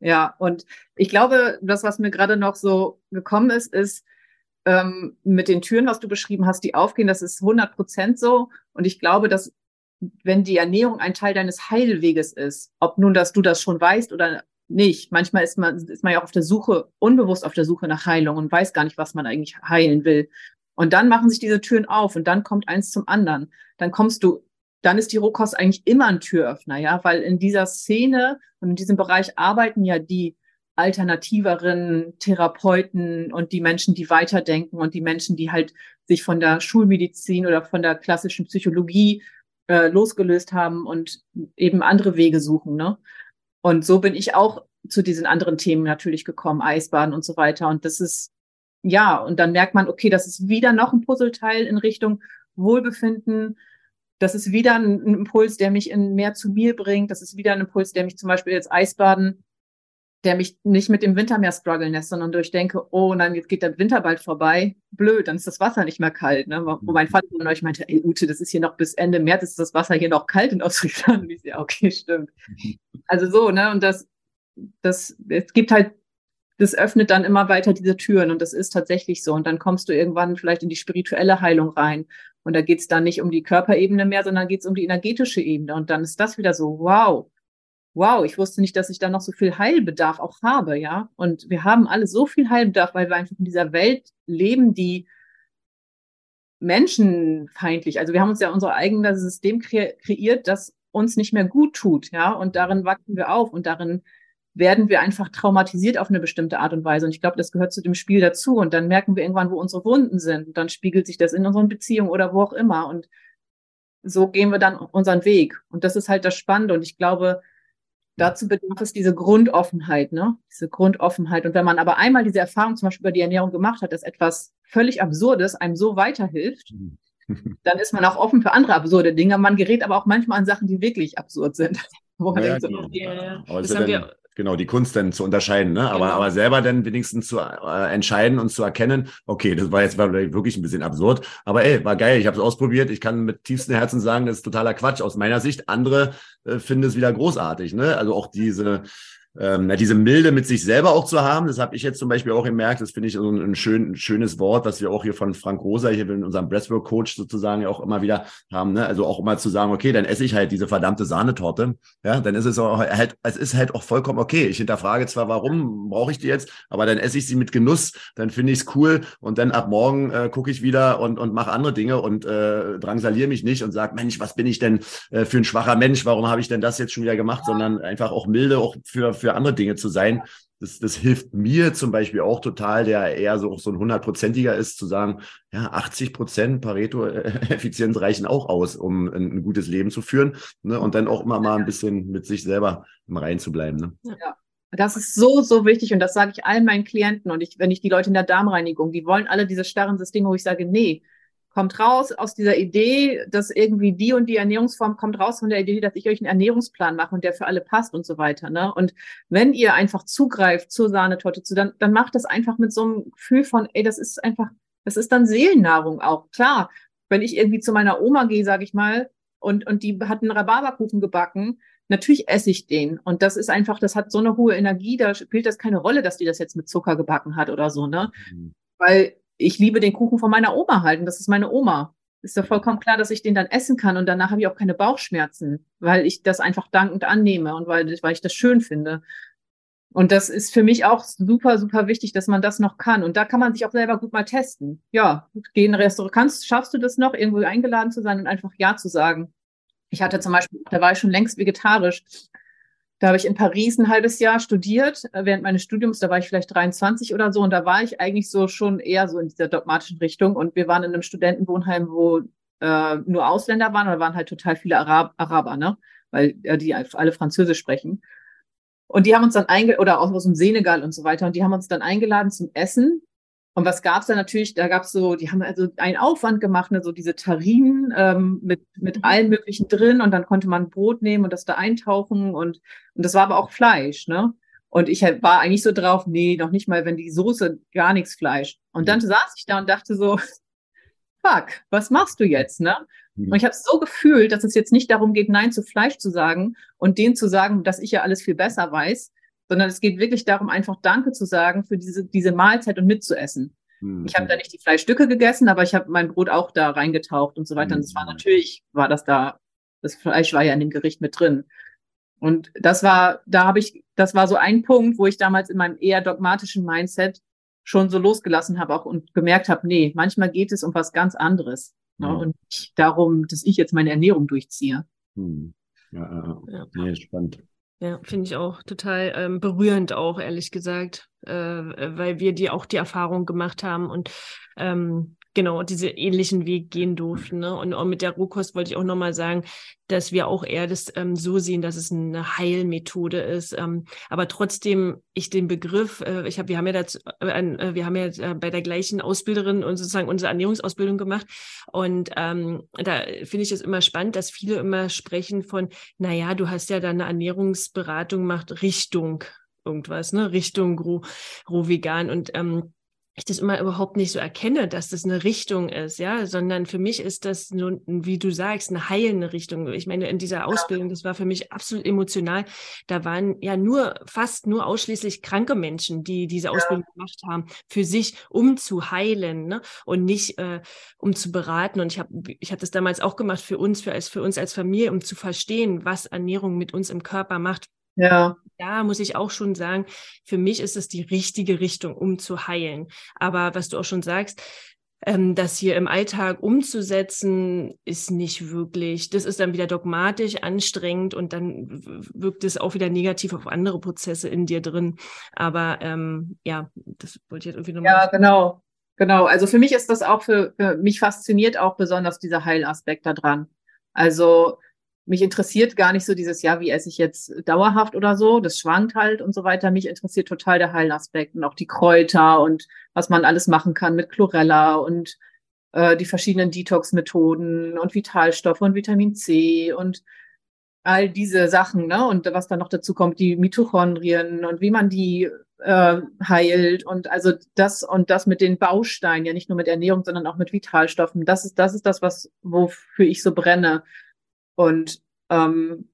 Ja, und ich glaube, das, was mir gerade noch so gekommen ist, ist ähm, mit den Türen, was du beschrieben hast, die aufgehen, das ist 100 Prozent so. Und ich glaube, dass wenn die Ernährung ein Teil deines Heilweges ist, ob nun, dass du das schon weißt oder nicht. Manchmal ist man, ist man ja auch auf der Suche, unbewusst auf der Suche nach Heilung und weiß gar nicht, was man eigentlich heilen will. Und dann machen sich diese Türen auf und dann kommt eins zum anderen. Dann kommst du, dann ist die Rohkost eigentlich immer ein Türöffner, ja, weil in dieser Szene und in diesem Bereich arbeiten ja die alternativeren Therapeuten und die Menschen, die weiterdenken und die Menschen, die halt sich von der Schulmedizin oder von der klassischen Psychologie äh, losgelöst haben und eben andere Wege suchen. Ne? Und so bin ich auch zu diesen anderen Themen natürlich gekommen, Eisbaden und so weiter. Und das ist, ja, und dann merkt man, okay, das ist wieder noch ein Puzzleteil in Richtung Wohlbefinden. Das ist wieder ein, ein Impuls, der mich in mehr zu mir bringt. Das ist wieder ein Impuls, der mich zum Beispiel jetzt Eisbaden der mich nicht mit dem Winter mehr strugglen lässt, sondern durch denke, oh nein, jetzt geht der Winter bald vorbei. Blöd, dann ist das Wasser nicht mehr kalt. Ne? Wo mein Vater von euch meinte, ey Ute, das ist hier noch bis Ende März, ist das Wasser hier noch kalt in Ostfriesland. Und ich sehe, okay, stimmt. Also so, ne? Und das, das, es gibt halt, das öffnet dann immer weiter diese Türen und das ist tatsächlich so. Und dann kommst du irgendwann vielleicht in die spirituelle Heilung rein. Und da geht es dann nicht um die Körperebene mehr, sondern geht es um die energetische Ebene. Und dann ist das wieder so, wow, wow, ich wusste nicht, dass ich da noch so viel Heilbedarf auch habe, ja. Und wir haben alle so viel Heilbedarf, weil wir einfach in dieser Welt leben, die menschenfeindlich, also wir haben uns ja unser eigenes System kre kreiert, das uns nicht mehr gut tut, ja. Und darin wachsen wir auf und darin werden wir einfach traumatisiert auf eine bestimmte Art und Weise. Und ich glaube, das gehört zu dem Spiel dazu. Und dann merken wir irgendwann, wo unsere Wunden sind. Und dann spiegelt sich das in unseren Beziehungen oder wo auch immer. Und so gehen wir dann unseren Weg. Und das ist halt das Spannende. Und ich glaube, Dazu bedarf es diese Grundoffenheit, ne? Diese Grundoffenheit. Und wenn man aber einmal diese Erfahrung zum Beispiel über die Ernährung gemacht hat, dass etwas völlig Absurdes einem so weiterhilft, dann ist man auch offen für andere absurde Dinge. Man gerät aber auch manchmal an Sachen, die wirklich absurd sind. Wo man ja, denkt, so, ja, ja. Das, das haben wir genau, die Kunst dann zu unterscheiden, ne? Aber, genau. aber selber dann wenigstens zu äh, entscheiden und zu erkennen, okay, das war jetzt war wirklich ein bisschen absurd, aber ey, war geil, ich habe es ausprobiert, ich kann mit tiefstem Herzen sagen, das ist totaler Quatsch aus meiner Sicht. Andere äh, finden es wieder großartig, ne? Also auch diese ähm, diese Milde mit sich selber auch zu haben, das habe ich jetzt zum Beispiel auch gemerkt, das finde ich so ein, schön, ein schönes Wort, was wir auch hier von Frank Rosa, hier in unserem Breathwork-Coach sozusagen ja auch immer wieder haben, ne? also auch immer zu sagen, okay, dann esse ich halt diese verdammte Sahnetorte, ja, dann ist es auch halt, es ist halt auch vollkommen okay. Ich hinterfrage zwar, warum brauche ich die jetzt, aber dann esse ich sie mit Genuss, dann finde ich es cool und dann ab morgen äh, gucke ich wieder und, und mache andere Dinge und äh, drangsaliere mich nicht und sage, Mensch, was bin ich denn äh, für ein schwacher Mensch, warum habe ich denn das jetzt schon wieder gemacht, sondern einfach auch milde, auch für, für andere Dinge zu sein. Das, das hilft mir zum Beispiel auch total, der eher so, so ein hundertprozentiger ist, zu sagen, ja, 80 Prozent Pareto-Effizienz reichen auch aus, um ein, ein gutes Leben zu führen. Ne? Und dann auch immer mal ein bisschen mit sich selber Rein zu bleiben. Ne? Ja. Das ist so, so wichtig und das sage ich allen meinen Klienten und ich, wenn ich die Leute in der Darmreinigung, die wollen alle diese starren Systeme, wo ich sage, nee, kommt raus aus dieser Idee, dass irgendwie die und die Ernährungsform kommt raus von der Idee, dass ich euch einen Ernährungsplan mache und der für alle passt und so weiter. Ne? Und wenn ihr einfach zugreift zur Sahnetorte, zu, dann, dann macht das einfach mit so einem Gefühl von, ey, das ist einfach, das ist dann Seelennahrung auch. Klar, wenn ich irgendwie zu meiner Oma gehe, sage ich mal, und, und die hat einen Rhabarberkuchen gebacken, natürlich esse ich den. Und das ist einfach, das hat so eine hohe Energie, da spielt das keine Rolle, dass die das jetzt mit Zucker gebacken hat oder so, ne? Mhm. Weil ich liebe den Kuchen von meiner Oma halten. Das ist meine Oma. Ist ja vollkommen klar, dass ich den dann essen kann und danach habe ich auch keine Bauchschmerzen, weil ich das einfach dankend annehme und weil, weil ich das schön finde. Und das ist für mich auch super, super wichtig, dass man das noch kann. Und da kann man sich auch selber gut mal testen. Ja, geh in ein Restaurant. Kannst, schaffst du das noch, irgendwo eingeladen zu sein und einfach Ja zu sagen? Ich hatte zum Beispiel, da war ich schon längst vegetarisch. Da habe ich in Paris ein halbes Jahr studiert, äh, während meines Studiums, da war ich vielleicht 23 oder so, und da war ich eigentlich so schon eher so in dieser dogmatischen Richtung. Und wir waren in einem Studentenwohnheim, wo äh, nur Ausländer waren, da waren halt total viele Arab Araber, ne? Weil äh, die alle Französisch sprechen. Und die haben uns dann eingeladen, oder auch aus dem Senegal und so weiter, und die haben uns dann eingeladen zum Essen. Und was gab es da natürlich? Da gab es so, die haben also einen Aufwand gemacht, ne, so diese Tarinen ähm, mit, mit mhm. allen möglichen drin und dann konnte man Brot nehmen und das da eintauchen und, und das war aber auch Fleisch, ne? Und ich war eigentlich so drauf, nee, noch nicht mal, wenn die Soße gar nichts Fleisch. Und dann saß ich da und dachte so, fuck, was machst du jetzt, ne? Und ich habe so gefühlt, dass es jetzt nicht darum geht, Nein zu Fleisch zu sagen und denen zu sagen, dass ich ja alles viel besser weiß, sondern es geht wirklich darum, einfach Danke zu sagen für diese, diese Mahlzeit und mitzuessen. Mhm. Ich habe da nicht die Fleischstücke gegessen, aber ich habe mein Brot auch da reingetaucht und so weiter. Mhm. Und es war natürlich, war das da Das Fleisch war ja in dem Gericht mit drin. Und das war, da habe ich, das war so ein Punkt, wo ich damals in meinem eher dogmatischen Mindset schon so losgelassen habe auch und gemerkt habe, nee, manchmal geht es um was ganz anderes. Ne? Und nicht darum, dass ich jetzt meine Ernährung durchziehe. Hm. Ja, ja. Nee, spannend. Ja, finde ich auch total ähm, berührend auch, ehrlich gesagt, äh, weil wir die auch die Erfahrung gemacht haben und ähm, genau diese ähnlichen Weg gehen durften. Ne? Und auch mit der Rohkost wollte ich auch nochmal sagen, dass wir auch eher das ähm, so sehen, dass es eine Heilmethode ist. Ähm, aber trotzdem ich den Begriff, äh, ich habe, wir haben ja dazu, äh, äh, wir haben ja äh, bei der gleichen Ausbilderin und sozusagen unsere Ernährungsausbildung gemacht. Und ähm, da finde ich es immer spannend, dass viele immer sprechen von, naja, du hast ja da eine Ernährungsberatung macht Richtung irgendwas, ne, Richtung roh, roh vegan. Und ähm, ich das immer überhaupt nicht so erkenne, dass das eine Richtung ist, ja, sondern für mich ist das nur, wie du sagst, eine heilende Richtung. Ich meine, in dieser Ausbildung, das war für mich absolut emotional. Da waren ja nur, fast nur ausschließlich kranke Menschen, die diese Ausbildung ja. gemacht haben, für sich, um zu heilen, ne? Und nicht, äh, um zu beraten. Und ich habe, ich habe das damals auch gemacht für uns, für, als, für uns als Familie, um zu verstehen, was Ernährung mit uns im Körper macht. Ja. Da muss ich auch schon sagen, für mich ist es die richtige Richtung, um zu heilen. Aber was du auch schon sagst, ähm, das hier im Alltag umzusetzen, ist nicht wirklich, das ist dann wieder dogmatisch, anstrengend und dann wirkt es auch wieder negativ auf andere Prozesse in dir drin. Aber ähm, ja, das wollte ich jetzt irgendwie nochmal. Ja, genau. Genau. Also für mich ist das auch für, für mich fasziniert auch besonders dieser Heilaspekt da dran. Also mich interessiert gar nicht so dieses, ja, wie esse ich jetzt dauerhaft oder so. Das schwankt halt und so weiter. Mich interessiert total der Heilaspekt und auch die Kräuter und was man alles machen kann mit Chlorella und äh, die verschiedenen Detox-Methoden und Vitalstoffe und Vitamin C und all diese Sachen, ne? Und was dann noch dazu kommt, die Mitochondrien und wie man die äh, heilt und also das und das mit den Bausteinen, ja nicht nur mit Ernährung, sondern auch mit Vitalstoffen. Das ist das ist das, was wofür ich so brenne. Und ähm,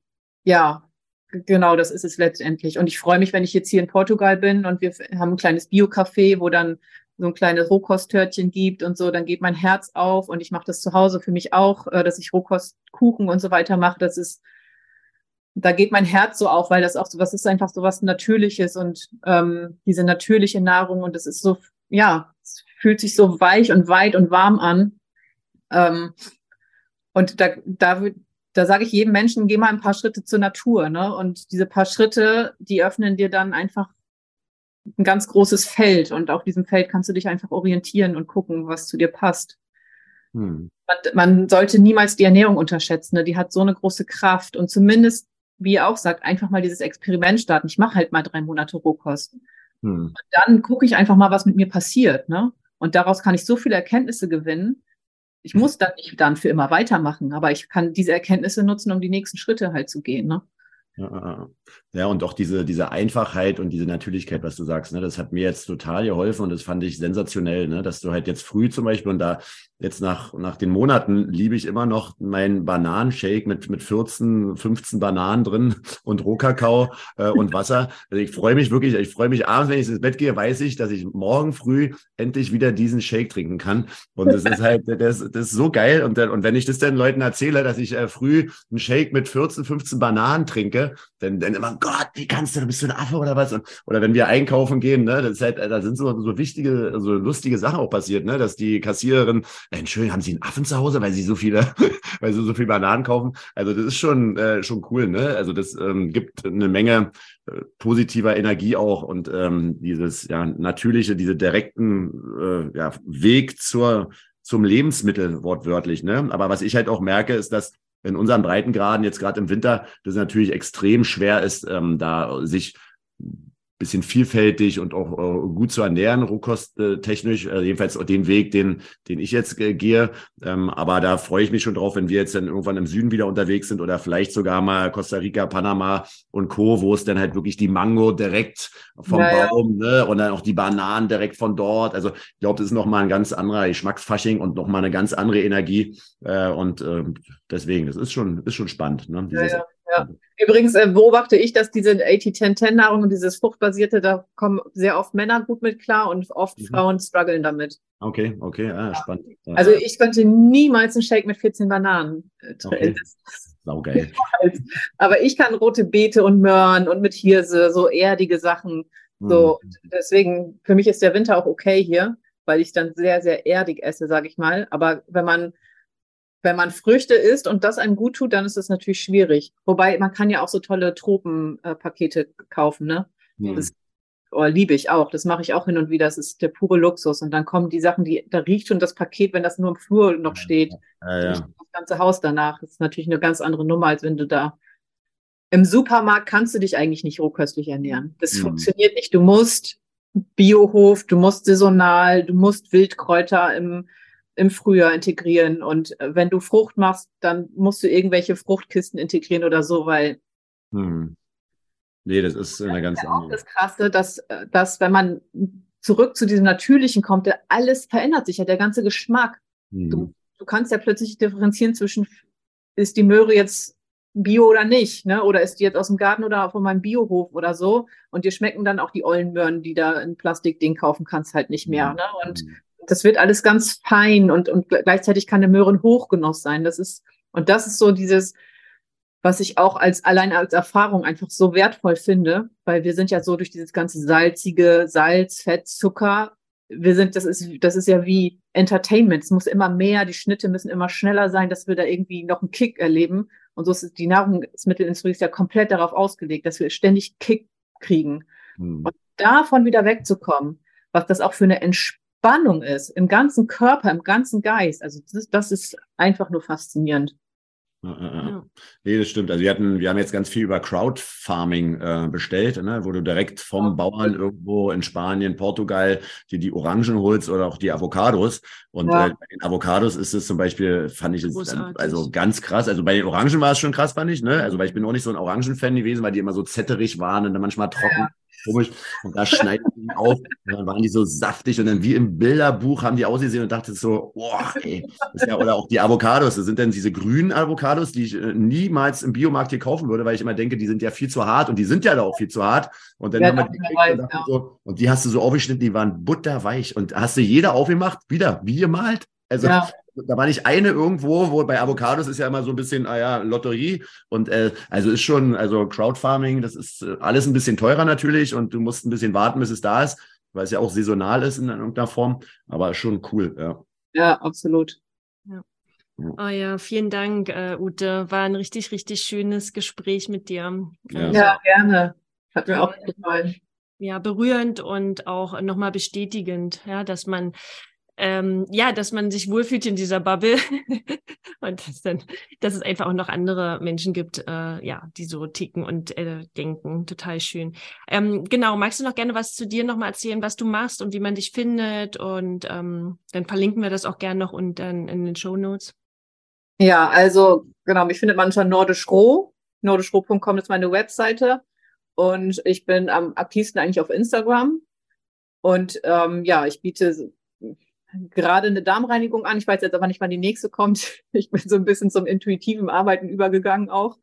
ja, genau, das ist es letztendlich. Und ich freue mich, wenn ich jetzt hier in Portugal bin und wir haben ein kleines Bio-Café, wo dann so ein kleines Rohkosttörtchen gibt und so, dann geht mein Herz auf und ich mache das zu Hause für mich auch, äh, dass ich Rohkostkuchen und so weiter mache. Das ist, da geht mein Herz so auf, weil das auch so was ist einfach so was Natürliches und ähm, diese natürliche Nahrung und es ist so, ja, es fühlt sich so weich und weit und warm an. Ähm, und da, da, da sage ich jedem Menschen, geh mal ein paar Schritte zur Natur. Ne? Und diese paar Schritte, die öffnen dir dann einfach ein ganz großes Feld. Und auf diesem Feld kannst du dich einfach orientieren und gucken, was zu dir passt. Hm. Man, man, sollte niemals die Ernährung unterschätzen. Ne? Die hat so eine große Kraft. Und zumindest, wie ihr auch sagt, einfach mal dieses Experiment starten. Ich mache halt mal drei Monate Rohkost. Hm. Und dann gucke ich einfach mal, was mit mir passiert. Ne? Und daraus kann ich so viele Erkenntnisse gewinnen ich muss dann nicht dann für immer weitermachen, aber ich kann diese Erkenntnisse nutzen, um die nächsten Schritte halt zu gehen. Ne? Ja, ja, und auch diese, diese Einfachheit und diese Natürlichkeit, was du sagst, ne, das hat mir jetzt total geholfen und das fand ich sensationell, ne, dass du halt jetzt früh zum Beispiel und da jetzt nach, nach den Monaten liebe ich immer noch meinen Bananenshake mit, mit 14, 15 Bananen drin und Rohkakao äh, und Wasser. Also ich freue mich wirklich, ich freue mich abends, wenn ich ins Bett gehe, weiß ich, dass ich morgen früh endlich wieder diesen Shake trinken kann. Und das ist halt, das, das ist so geil. Und, und wenn ich das dann Leuten erzähle, dass ich äh, früh einen Shake mit 14, 15 Bananen trinke, dann, dann immer, Gott, wie kannst du, du bist du ein Affe oder was? Und, oder wenn wir einkaufen gehen, ne, das ist halt, da sind so, so wichtige, so lustige Sachen auch passiert, ne, dass die Kassiererin Entschuldigung, haben Sie einen Affen zu Hause, weil Sie so viele, weil Sie so viel Bananen kaufen? Also das ist schon, äh, schon cool, ne? Also das ähm, gibt eine Menge äh, positiver Energie auch und ähm, dieses ja natürliche, diese direkten äh, ja, Weg zur zum Lebensmittel wortwörtlich, ne? Aber was ich halt auch merke, ist, dass in unseren Breitengraden jetzt gerade im Winter das natürlich extrem schwer ist, ähm, da sich bisschen vielfältig und auch äh, gut zu ernähren, rohkosttechnisch, äh, jedenfalls den Weg, den, den ich jetzt äh, gehe. Ähm, aber da freue ich mich schon drauf, wenn wir jetzt dann irgendwann im Süden wieder unterwegs sind oder vielleicht sogar mal Costa Rica, Panama und Co., wo es dann halt wirklich die Mango direkt vom ja, Baum Ne? und dann auch die Bananen direkt von dort. Also ich glaube, das ist nochmal ein ganz anderer Geschmacksfasching und nochmal eine ganz andere Energie. Äh, und äh, deswegen, das ist schon, ist schon spannend. Ne? Dieses, ja, ja. Übrigens äh, beobachte ich, dass diese 80-10-10-Nahrung und dieses Fruchtbasierte, da kommen sehr oft Männer gut mit klar und oft mhm. Frauen strugglen damit. Okay, okay, ah, spannend. Ja. Also ich könnte niemals einen Shake mit 14 Bananen äh, okay. Saugeil. Aber ich kann rote Beete und Möhren und mit Hirse, so erdige Sachen. So, mhm. deswegen, für mich ist der Winter auch okay hier, weil ich dann sehr, sehr erdig esse, sage ich mal. Aber wenn man, wenn man Früchte isst und das einem gut tut, dann ist das natürlich schwierig. Wobei, man kann ja auch so tolle Tropenpakete äh, kaufen, ne? Mhm. Das oh, liebe ich auch. Das mache ich auch hin und wieder. Das ist der pure Luxus. Und dann kommen die Sachen, die, da riecht schon das Paket, wenn das nur im Flur noch steht. Ja, ja. Das ganze Haus danach. Das ist natürlich eine ganz andere Nummer, als wenn du da im Supermarkt kannst du dich eigentlich nicht rohköstlich ernähren. Das mhm. funktioniert nicht. Du musst Biohof, du musst saisonal, du musst Wildkräuter im, im Frühjahr integrieren. Und äh, wenn du Frucht machst, dann musst du irgendwelche Fruchtkisten integrieren oder so, weil mhm. Nee, das ist eine ganz ja andere. Auch das Krasse, dass, dass wenn man zurück zu diesem Natürlichen kommt, alles verändert sich ja, der ganze Geschmack. Mhm. Du, du kannst ja plötzlich differenzieren zwischen, ist die Möhre jetzt Bio oder nicht, ne? Oder ist die jetzt aus dem Garten oder von meinem Biohof oder so? Und dir schmecken dann auch die ollen Möhren, die da in Plastikding kaufen kannst, halt nicht mehr. Mhm. Ne? Und mhm. Das wird alles ganz fein und, und gleichzeitig kann eine Möhre ein Hochgenuss sein. Das ist, und das ist so dieses, was ich auch als allein als Erfahrung einfach so wertvoll finde, weil wir sind ja so durch dieses ganze salzige Salz, Fett, Zucker, wir sind, das ist, das ist ja wie Entertainment. Es muss immer mehr, die Schnitte müssen immer schneller sein, dass wir da irgendwie noch einen Kick erleben. Und so ist die Nahrungsmittelindustrie ja komplett darauf ausgelegt, dass wir ständig Kick kriegen. Hm. Und davon wieder wegzukommen, was das auch für eine Entspannung ist, im ganzen Körper, im ganzen Geist. Also das, das ist einfach nur faszinierend. Ja. Nee, das stimmt. Also wir hatten, wir haben jetzt ganz viel über Crowdfarming äh, bestellt, ne, wo du direkt vom Bauern irgendwo in Spanien, Portugal dir die Orangen holst oder auch die Avocados. Und ja. äh, bei den Avocados ist es zum Beispiel, fand ich es also ganz krass. Also bei den Orangen war es schon krass, fand ich, ne? Also weil ich bin auch nicht so ein Orangen-Fan gewesen, weil die immer so zetterig waren und dann manchmal trocken. Ja komisch. Und da schneiden die auf. Und dann waren die so saftig und dann wie im Bilderbuch haben die ausgesehen und dachte so, boah, ey. Ja, oder auch die Avocados. Das sind dann diese grünen Avocados, die ich äh, niemals im Biomarkt hier kaufen würde, weil ich immer denke, die sind ja viel zu hart und die sind ja da auch viel zu hart. Und dann ja, haben wir die weiß, und, ja. so, und die hast du so aufgeschnitten, die waren butterweich. Und hast du jeder aufgemacht, wieder, wie gemalt. Also ja da war nicht eine irgendwo, wo bei Avocados ist ja immer so ein bisschen, ah ja, Lotterie. Und äh, also ist schon, also Crowdfarming, das ist äh, alles ein bisschen teurer natürlich und du musst ein bisschen warten, bis es da ist, weil es ja auch saisonal ist in irgendeiner Form. Aber schon cool, ja. Ja, absolut. Ja. Oh ja, vielen Dank, äh, Ute. War ein richtig, richtig schönes Gespräch mit dir. Ja, also, ja gerne. Hat mir auch gefallen. Ja, berührend und auch nochmal bestätigend, ja, dass man ähm, ja, dass man sich wohlfühlt in dieser Bubble und dass, dann, dass es einfach auch noch andere Menschen gibt, äh, ja, die so ticken und äh, denken. Total schön. Ähm, genau, magst du noch gerne was zu dir nochmal erzählen, was du machst und wie man dich findet? Und ähm, dann verlinken wir das auch gerne noch und dann in den Show Notes. Ja, also genau, mich findet man unter nordischroh. Nordischroh.com ist meine Webseite. Und ich bin am aktivsten eigentlich auf Instagram. Und ähm, ja, ich biete gerade eine Darmreinigung an. Ich weiß jetzt aber nicht, wann die nächste kommt. Ich bin so ein bisschen zum intuitiven Arbeiten übergegangen auch.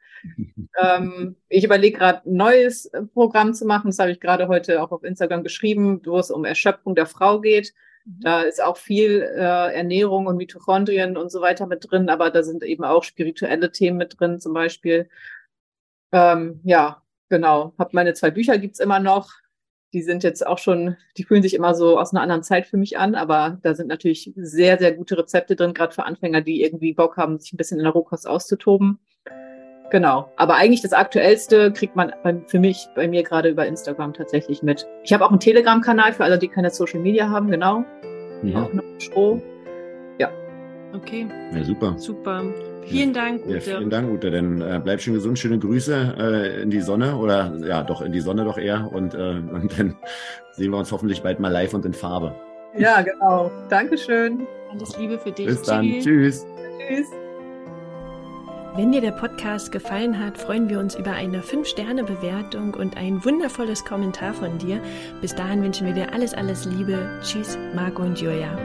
ähm, ich überlege gerade ein neues Programm zu machen. Das habe ich gerade heute auch auf Instagram geschrieben, wo es um Erschöpfung der Frau geht. Mhm. Da ist auch viel äh, Ernährung und Mitochondrien und so weiter mit drin, aber da sind eben auch spirituelle Themen mit drin, zum Beispiel. Ähm, ja, genau. Hab meine zwei Bücher gibt's immer noch die sind jetzt auch schon, die fühlen sich immer so aus einer anderen Zeit für mich an, aber da sind natürlich sehr, sehr gute Rezepte drin, gerade für Anfänger, die irgendwie Bock haben, sich ein bisschen in der Rohkost auszutoben. Genau. Aber eigentlich das Aktuellste kriegt man bei, für mich, bei mir gerade über Instagram tatsächlich mit. Ich habe auch einen Telegram-Kanal für alle, die keine Social Media haben, genau. Ja. Auch noch Show. Ja. Okay. Ja, super. Super. Vielen Dank, Ute. Ja, vielen Dank, Ute. Dann äh, bleib schön gesund, schöne Grüße äh, in die Sonne oder ja, doch in die Sonne doch eher. Und, äh, und dann sehen wir uns hoffentlich bald mal live und in Farbe. Ja, genau. Dankeschön. Alles Liebe für dich. Bis dann. Tschüss. Tschüss. Wenn dir der Podcast gefallen hat, freuen wir uns über eine 5-Sterne-Bewertung und ein wundervolles Kommentar von dir. Bis dahin wünschen wir dir alles, alles Liebe. Tschüss, Marco und Julia.